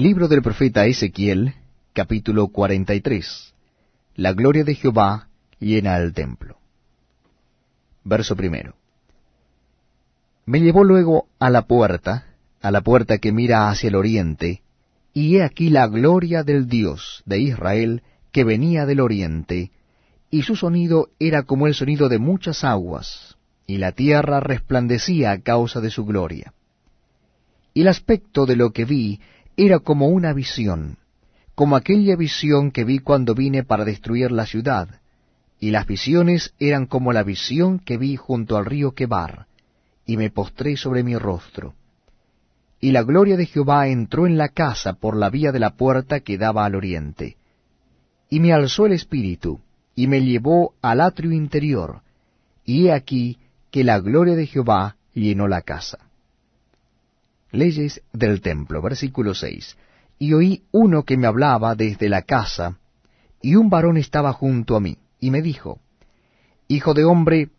Libro del profeta Ezequiel, capítulo 43. La gloria de Jehová llena el templo. Verso primero. Me llevó luego a la puerta, a la puerta que mira hacia el oriente, y he aquí la gloria del Dios de Israel que venía del oriente, y su sonido era como el sonido de muchas aguas, y la tierra resplandecía a causa de su gloria. Y el aspecto de lo que vi era como una visión, como aquella visión que vi cuando vine para destruir la ciudad, y las visiones eran como la visión que vi junto al río Quebar, y me postré sobre mi rostro. Y la gloria de Jehová entró en la casa por la vía de la puerta que daba al oriente. Y me alzó el espíritu, y me llevó al atrio interior, y he aquí que la gloria de Jehová llenó la casa. Leyes del templo, versículo 6. Y oí uno que me hablaba desde la casa, y un varón estaba junto a mí, y me dijo, Hijo de hombre,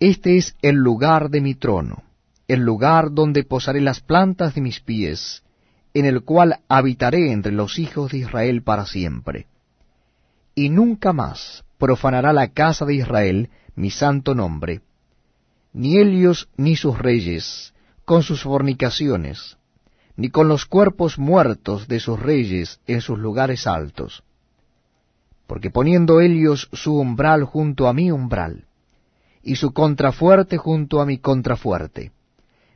este es el lugar de mi trono, el lugar donde posaré las plantas de mis pies, en el cual habitaré entre los hijos de Israel para siempre. Y nunca más profanará la casa de Israel mi santo nombre, ni ellos ni sus reyes, con sus fornicaciones, ni con los cuerpos muertos de sus reyes en sus lugares altos. Porque poniendo ellos su umbral junto a mi umbral, y su contrafuerte junto a mi contrafuerte,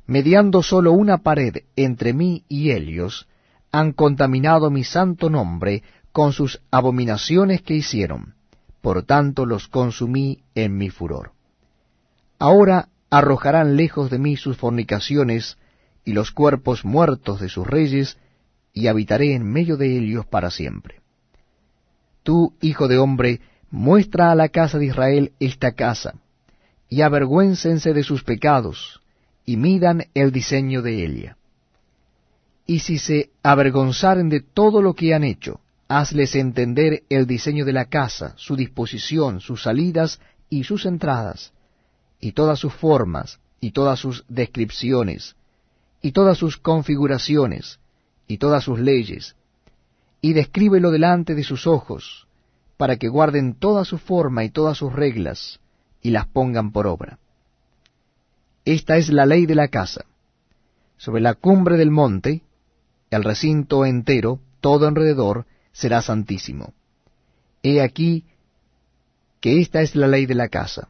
mediando sólo una pared entre mí y ellos, han contaminado mi santo nombre con sus abominaciones que hicieron, por tanto los consumí en mi furor. Ahora arrojarán lejos de mí sus fornicaciones y los cuerpos muertos de sus reyes, y habitaré en medio de ellos para siempre. Tú, hijo de hombre, muestra a la casa de Israel esta casa, y avergüéncense de sus pecados, y midan el diseño de ella. Y si se avergonzaren de todo lo que han hecho, hazles entender el diseño de la casa, su disposición, sus salidas y sus entradas, y todas sus formas, y todas sus descripciones, y todas sus configuraciones, y todas sus leyes, y descríbelo delante de sus ojos, para que guarden toda su forma y todas sus reglas, y las pongan por obra. Esta es la ley de la casa. Sobre la cumbre del monte, el recinto entero, todo alrededor, será santísimo. He aquí que esta es la ley de la casa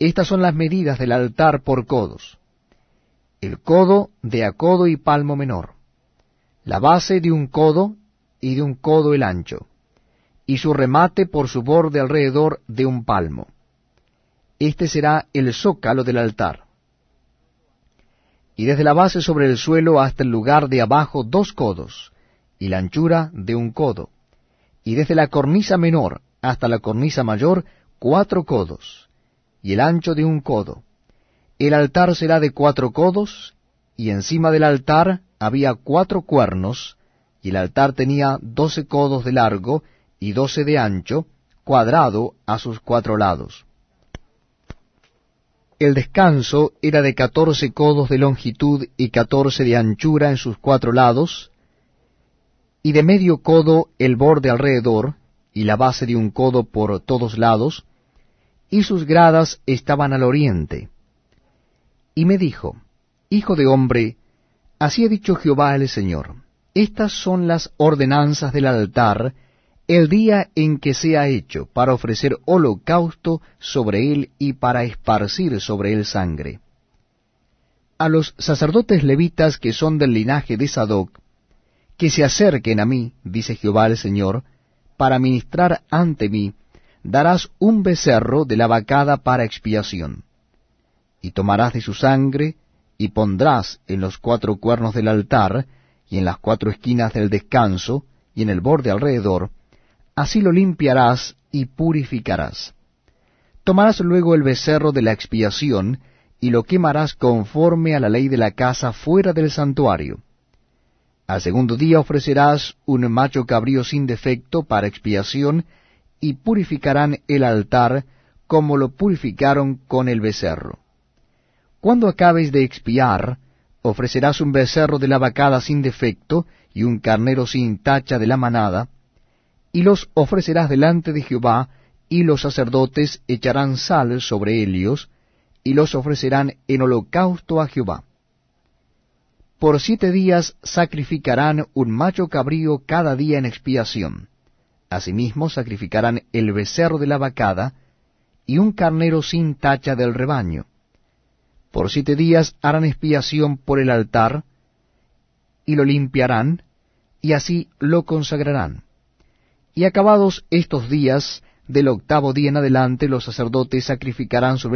estas son las medidas del altar por codos. El codo de a codo y palmo menor. La base de un codo y de un codo el ancho. Y su remate por su borde alrededor de un palmo. Este será el zócalo del altar. Y desde la base sobre el suelo hasta el lugar de abajo dos codos, y la anchura de un codo. Y desde la cornisa menor hasta la cornisa mayor cuatro codos y el ancho de un codo. El altar será de cuatro codos, y encima del altar había cuatro cuernos, y el altar tenía doce codos de largo y doce de ancho, cuadrado a sus cuatro lados. El descanso era de catorce codos de longitud y catorce de anchura en sus cuatro lados, y de medio codo el borde alrededor, y la base de un codo por todos lados, y sus gradas estaban al oriente. Y me dijo, Hijo de hombre, así ha dicho Jehová el Señor, estas son las ordenanzas del altar, el día en que sea hecho, para ofrecer holocausto sobre él y para esparcir sobre él sangre. A los sacerdotes levitas que son del linaje de Sadoc, que se acerquen a mí, dice Jehová el Señor, para ministrar ante mí, darás un becerro de la vacada para expiación. Y tomarás de su sangre, y pondrás en los cuatro cuernos del altar, y en las cuatro esquinas del descanso, y en el borde alrededor, así lo limpiarás y purificarás. Tomarás luego el becerro de la expiación, y lo quemarás conforme a la ley de la casa fuera del santuario. Al segundo día ofrecerás un macho cabrío sin defecto para expiación, y purificarán el altar como lo purificaron con el becerro. Cuando acabes de expiar, ofrecerás un becerro de la vacada sin defecto, y un carnero sin tacha de la manada, y los ofrecerás delante de Jehová, y los sacerdotes echarán sal sobre ellos, y los ofrecerán en holocausto a Jehová. Por siete días sacrificarán un macho cabrío cada día en expiación. Asimismo sacrificarán el becerro de la vacada, y un carnero sin tacha del rebaño. Por siete días harán expiación por el altar, y lo limpiarán, y así lo consagrarán. Y acabados estos días, del octavo día en adelante, los sacerdotes sacrificarán sobre